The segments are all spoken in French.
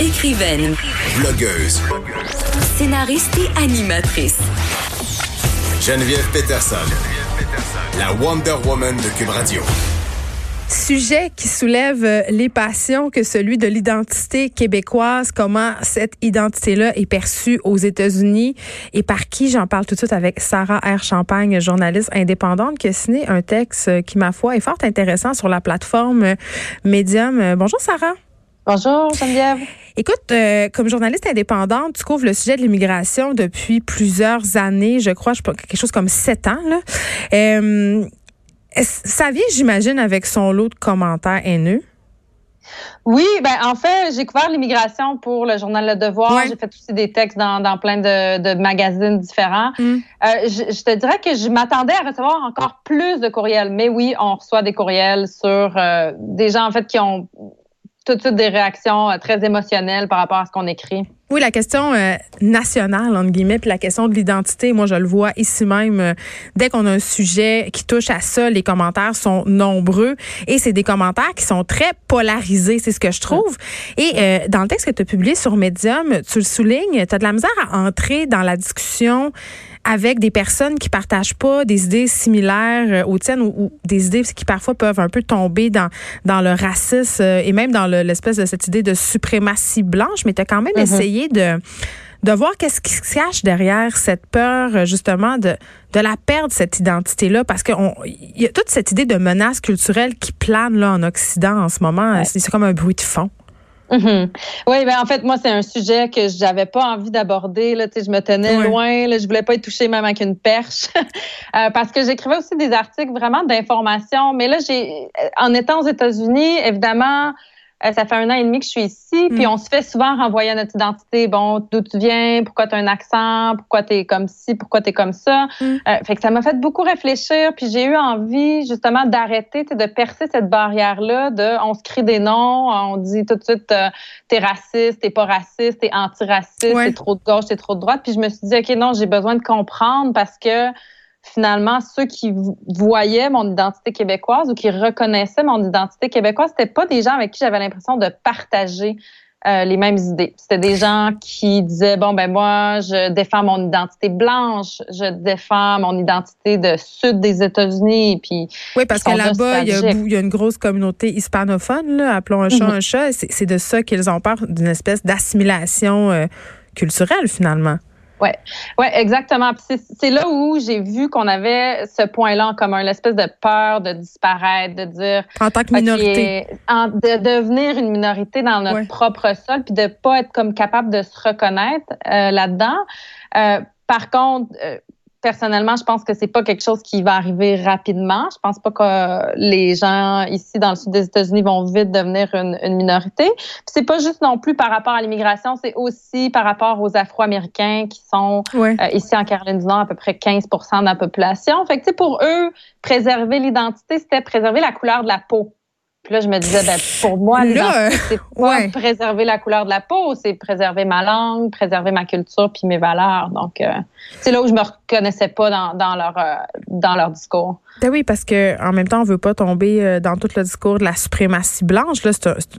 Écrivaine, Blogueuse. scénariste et animatrice. Geneviève Peterson. La Wonder Woman de Cube Radio. Sujet qui soulève euh, les passions que celui de l'identité québécoise, comment cette identité-là est perçue aux États-Unis et par qui. J'en parle tout de suite avec Sarah R. Champagne, journaliste indépendante, qui a signé un texte euh, qui, ma foi, est fort intéressant sur la plateforme euh, Medium. Bonjour Sarah. Bonjour Geneviève. Écoute, euh, comme journaliste indépendante, tu couvres le sujet de l'immigration depuis plusieurs années, je crois, je quelque chose comme sept ans. Là. Euh, ça vient, j'imagine, avec son lot de commentaires haineux? Oui, ben en fait, j'ai couvert l'immigration pour le journal Le Devoir. J'ai fait aussi des textes dans, dans plein de, de, magazines différents. Mm. Euh, je, je, te dirais que je m'attendais à recevoir encore plus de courriels, mais oui, on reçoit des courriels sur euh, des gens en fait qui ont des réactions euh, très émotionnelles par rapport à ce qu'on écrit. Oui, la question euh, nationale, entre guillemets, puis la question de l'identité, moi, je le vois ici même. Euh, dès qu'on a un sujet qui touche à ça, les commentaires sont nombreux et c'est des commentaires qui sont très polarisés, c'est ce que je trouve. Et dans le texte que tu as publié sur Medium, tu le soulignes, tu as de la misère à entrer dans la discussion avec des personnes qui partagent pas des idées similaires euh, aux tiennes ou, des idées qui parfois peuvent un peu tomber dans, dans le racisme euh, et même dans l'espèce de cette idée de suprématie blanche, mais tu as quand même mm-hmm. essayé de de voir qu'est-ce qui se cache derrière cette peur euh, justement de de la perdre cette identité là parce qu'il y a toute cette idée de menace culturelle qui plane là en Occident en ce moment c'est comme un bruit de fond. Mm-hmm. Oui, ben en fait, moi, c'est un sujet que j'avais pas envie d'aborder. Là, je me tenais loin. Là, je voulais pas être touchée même avec une perche. euh, parce que j'écrivais aussi des articles vraiment d'information. Mais là, j'ai en étant aux États-Unis, évidemment, euh, ça fait un an et demi que je suis ici, puis mm. on se fait souvent renvoyer à notre identité. Bon, d'où tu viens, pourquoi tu as un accent, pourquoi tu es comme ci, pourquoi tu es comme ça. Mm. Euh, fait que ça m'a fait beaucoup réfléchir, puis j'ai eu envie justement d'arrêter, de percer cette barrière-là de on se crie des noms, on dit tout de suite euh, t'es raciste, t'es pas raciste, t'es antiraciste, t'es trop de gauche, t'es trop de droite. Puis je me suis dit, OK, non, j'ai besoin de comprendre parce que finalement, ceux qui voyaient mon identité québécoise ou qui reconnaissaient mon identité québécoise, c'était pas des gens avec qui j'avais l'impression de partager euh, les mêmes idées. C'était des gens qui disaient bon ben moi je défends mon identité blanche, je défends mon identité de sud des États-Unis puis Oui parce que là-bas il y, a une grosse communauté hispanophone là, appelons un chat mm-hmm. un chat, c'est de ça qu'ils ont peur d'une espèce d'assimilation euh, culturelle finalement. Ouais, ouais, exactement. C'est là où j'ai vu qu'on avait ce point-là en commun, l'espèce de peur de disparaître, de dire en tant que minorité, de devenir une minorité dans notre propre sol, puis de pas être comme capable de se reconnaître euh, là-dedans. Euh, par contre, euh, personnellement, je pense que c'est pas quelque chose qui va arriver rapidement. Je pense pas que les gens ici dans le sud des États-Unis vont vite devenir une, une minorité. C'est pas juste non plus par rapport à l'immigration, c'est aussi par rapport aux Afro-Américains qui sont euh, ici en Caroline du Nord à peu près 15% de la population. Fait que pour eux, préserver l'identité, c'était préserver la couleur de la peau. Puis là, je me disais, ben, pour moi, c'est pas préserver la couleur de la peau, c'est préserver ma langue, préserver ma culture puis mes valeurs. Donc, euh, c'est là où je me reconnaissais pas dans, dans leur euh, dans leur discours. Ben oui, parce que en même temps, on veut pas tomber euh, dans tout le discours de la suprématie blanche. Là,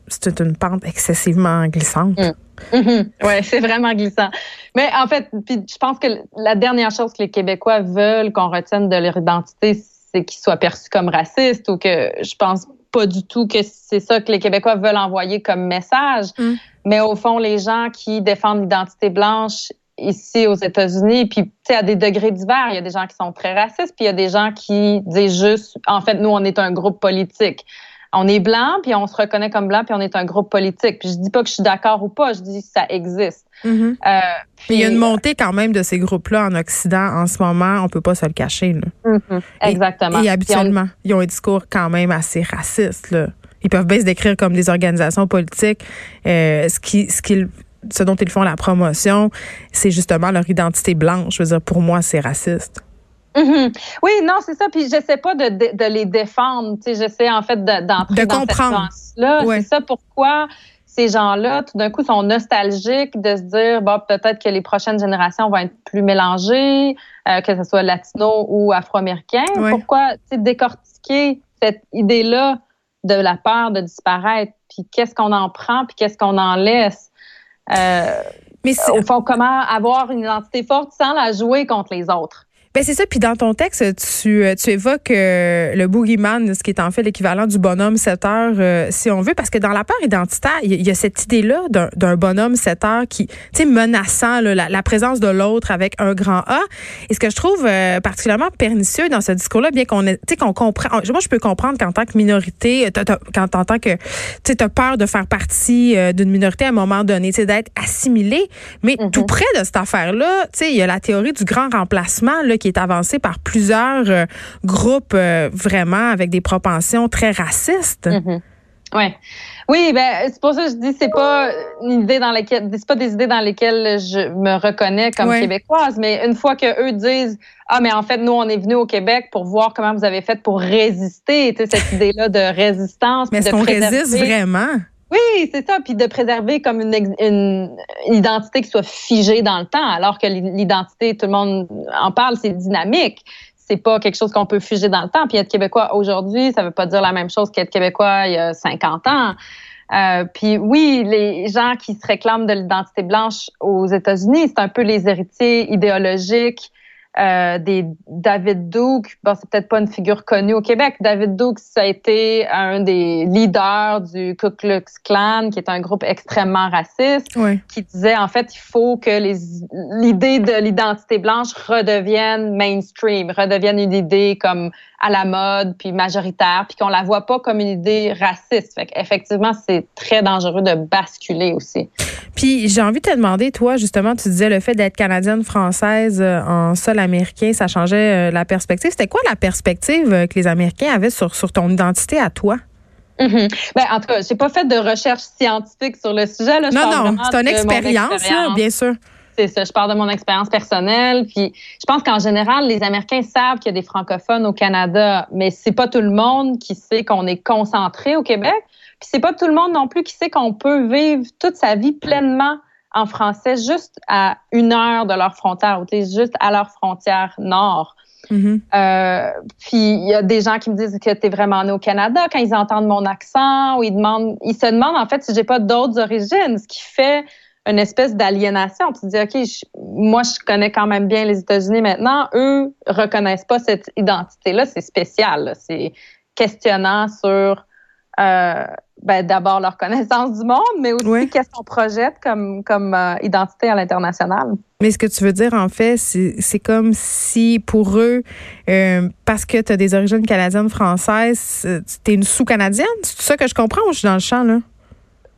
c'est une pente excessivement glissante. Mm. Mm-hmm. Oui, c'est vraiment glissant. Mais en fait, puis je pense que la dernière chose que les Québécois veulent qu'on retienne de leur identité, c'est qu'ils soient perçus comme racistes ou que je pense pas du tout que c'est ça que les Québécois veulent envoyer comme message. Mm. Mais au fond, les gens qui défendent l'identité blanche ici aux États-Unis, puis tu sais à des degrés divers, il y a des gens qui sont très racistes, puis il y a des gens qui disent juste, en fait, nous on est un groupe politique on est blanc, puis on se reconnaît comme blanc, puis on est un groupe politique. Puis je dis pas que je suis d'accord ou pas, je dis que ça existe. Mm-hmm. Euh, puis il y a une montée quand même de ces groupes-là en Occident en ce moment, on peut pas se le cacher. Là. Mm-hmm. Exactement. Et, habituellement, ils ont un discours quand même assez raciste. Là. Ils peuvent bien se décrire comme des organisations politiques. Euh, ce qui, ce qu'ils ce dont ils font la promotion, c'est justement leur identité blanche. Je veux dire, pour moi, c'est raciste. Mm-hmm. Oui, non, c'est ça. Puis j'essaie pas de, de, les défendre. Tu sais, j'essaie en fait d'entrer de, dans comprendre. cette là C'est ça pourquoi ces gens-là, tout d'un coup, sont nostalgiques de se dire, bon, peut-être que les prochaines générations vont être plus mélangées, euh, que ce soit latino ou afro-américain. Pourquoi, tu sais, décortiquer cette idée-là de la peur de disparaître, puis qu'est-ce qu'on en prend, puis qu'est-ce qu'on en laisse? Euh, mais au fond, comment avoir une identité forte sans la jouer contre les autres? Ben c'est ça. Puis dans ton texte, tu, tu évoques euh, le boogeyman, ce qui est en fait l'équivalent du bonhomme 7 heures, euh, si on veut, parce que dans la peur identitaire, il y, a cette idée-là d'un bonhomme 7 heures qui, tu sais, menaçant la, présence de l'autre avec un grand A. Et ce que je trouve euh, particulièrement pernicieux dans ce discours-là, bien qu'on, tu sais, qu'on comprend. Moi, je peux comprendre qu'en tant que minorité, quand en tant que, tu as peur de faire partie d'une minorité à un moment donné, tu sais, d'être assimilé, mais mm-hmm. tout près de cette affaire-là, tu sais, il y a la théorie du grand remplacement là qui est avancé par plusieurs euh, groupes euh, vraiment avec des propensions très racistes. Mm-hmm. Ouais. Oui, ben c'est pour ça que je dis c'est pas une idée dans laquelle c'est pas des idées dans lesquelles je me reconnais comme québécoise, mais une fois que eux disent ah mais en fait nous on est venus au Québec pour voir comment vous avez fait pour résister, tu sais cette idée là de résistance. Mais est-ce qu'on résiste vraiment? Oui, c'est ça. Puis de préserver comme une, une, identité qui soit figée dans le temps, alors que l'identité, tout le monde en parle, c'est dynamique. C'est pas quelque chose qu'on peut figer dans le temps. Puis être québécois aujourd'hui, ça veut pas dire la même chose qu'être québécois il y a 50 ans. Euh, puis oui, les gens qui se réclament de l'identité blanche aux États-Unis, c'est un peu les héritiers idéologiques euh, des David Duke, bon, c'est peut-être pas une figure connue au Québec. David Duke, ça a été un des leaders du Ku Klux Klan, qui est un groupe extrêmement raciste, qui disait en fait il faut que l'idée de l'identité blanche redevienne mainstream, redevienne une idée comme à la mode, puis majoritaire, puis qu'on la voit pas comme une idée raciste. Fait effectivement, c'est très dangereux de basculer aussi. Puis j'ai envie de te demander, toi, justement, tu disais le fait d'être canadienne française euh, en sol américain, ça changeait euh, la perspective. C'était quoi la perspective euh, que les Américains avaient sur, sur ton identité à toi? Mm-hmm. Ben, en tout cas, j'ai pas fait de recherche scientifique sur le sujet. Là. non, non, c'est une expérience, bien sûr. C'est ça, je parle de mon expérience personnelle. Puis je pense qu'en général, les Américains savent qu'il y a des francophones au Canada, mais c'est pas tout le monde qui sait qu'on est concentré au Québec. Puis c'est pas tout le monde non plus qui sait qu'on peut vivre toute sa vie pleinement en français juste à une heure de leur frontière, ou juste à leur frontière nord. Mm-hmm. euh, puis il y a des gens qui me disent que tu es vraiment né au Canada quand ils entendent mon accent ou ils demandent, ils se demandent en fait si j'ai pas d'autres origines, ce qui fait une espèce d'aliénation. Tu te dis, OK, moi, je connais quand même bien les États-Unis maintenant. Eux reconnaissent pas cette identité-là. C'est spécial. C'est questionnant sur euh, ben, d'abord leur connaissance du monde, mais aussi qu'est-ce qu'on projette comme, comme euh, identité à l'international. Mais ce que tu veux dire, en fait, c'est comme si pour eux, euh, parce que tu as des origines canadiennes françaises, tu es une sous-canadienne? C'est ça que je comprends ou je suis dans le champ, là?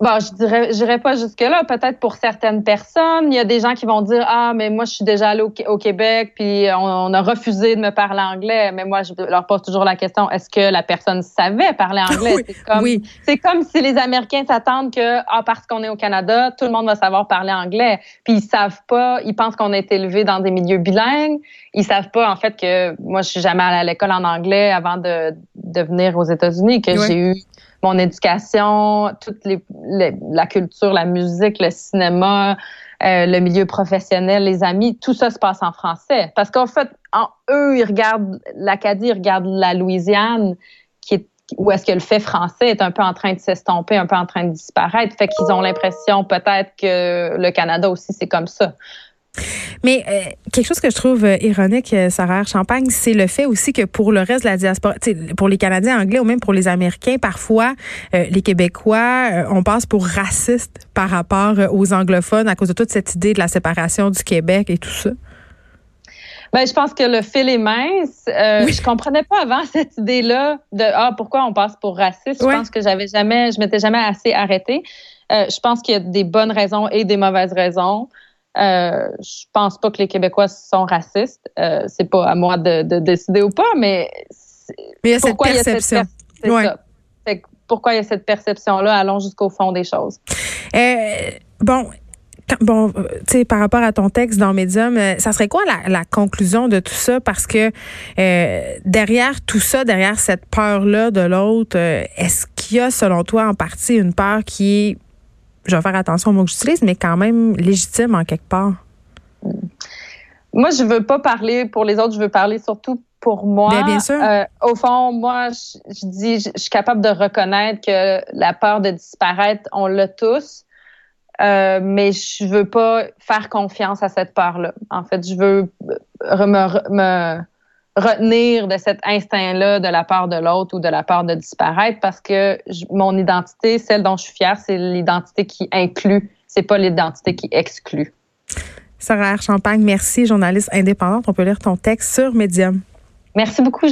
Bon, je dirais, j'irai pas jusque-là. Peut-être pour certaines personnes, il y a des gens qui vont dire ah mais moi je suis déjà allé au, Québec puis on, a refusé de me parler anglais. Mais moi je leur pose toujours la question est-ce que la personne savait parler anglais? C'est comme c'est comme si les Américains s'attendent que ah parce qu'on est au Canada tout le monde va savoir parler anglais. Puis ils savent pas, ils pensent qu'on a été élevé dans des milieux bilingues. Ils savent pas en fait que moi je suis jamais allée à l'école en anglais avant de, de venir aux États-Unis que j'ai eu mon éducation, toute la culture, la musique, le cinéma, euh, le milieu professionnel, les amis, tout ça se passe en français. Parce qu'en fait, eux, ils regardent l'Acadie, ils regardent la Louisiane, qui est, où est-ce que le fait français est un peu en train de s'estomper, un peu en train de disparaître. Fait qu'ils ont l'impression peut-être que le Canada aussi, c'est comme ça. Mais euh, quelque chose que je trouve euh, ironique, euh, Sarah Champagne, c'est le fait aussi que pour le reste de la diaspora, pour les Canadiens anglais ou même pour les Américains, parfois les Québécois, on passe pour racistes par rapport aux anglophones à cause de toute cette idée de la séparation du Québec et tout ça. Ben, je pense que le fil est mince. Euh, Je comprenais pas avant cette idée-là de ah pourquoi on passe pour raciste? Je pense que j'avais jamais, je m'étais jamais assez arrêtée. je pense qu'il y a des bonnes raisons et des mauvaises raisons. Euh, je pense pas que les Québécois sont racistes. Euh, c'est pas à moi de, décider ou pas, mais, il y a cette perception. pourquoi il y a cette perception-là? Allons jusqu'au fond des choses. Euh, bon, bon, euh, tu sais, par rapport à ton texte dans Medium, ça serait quoi la, conclusion de tout ça? Parce que derrière tout ça, derrière cette peur-là de l'autre, est-ce qu'il y a, selon toi, en partie une peur qui est je vais faire attention au mot que j'utilise, mais quand même légitime en quelque part. Moi, je veux pas parler pour les autres, je veux parler surtout pour moi. Bien, bien sûr. Euh, au fond, moi, je, dis, je, suis capable de reconnaître que la peur de disparaître, on l'a tous. Euh, mais je veux pas faire confiance à cette peur-là. En fait, je veux me, me retenir de cet instinct-là de la part de l'autre ou de la part de disparaître parce que mon identité, celle dont je suis fière, c'est l'identité qui inclut, c'est pas l'identité qui exclut. Sarah Champagne, merci, journaliste indépendante. On peut lire ton texte sur Medium. Merci beaucoup.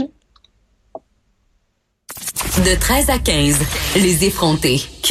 De 13 à 15, les effrontés.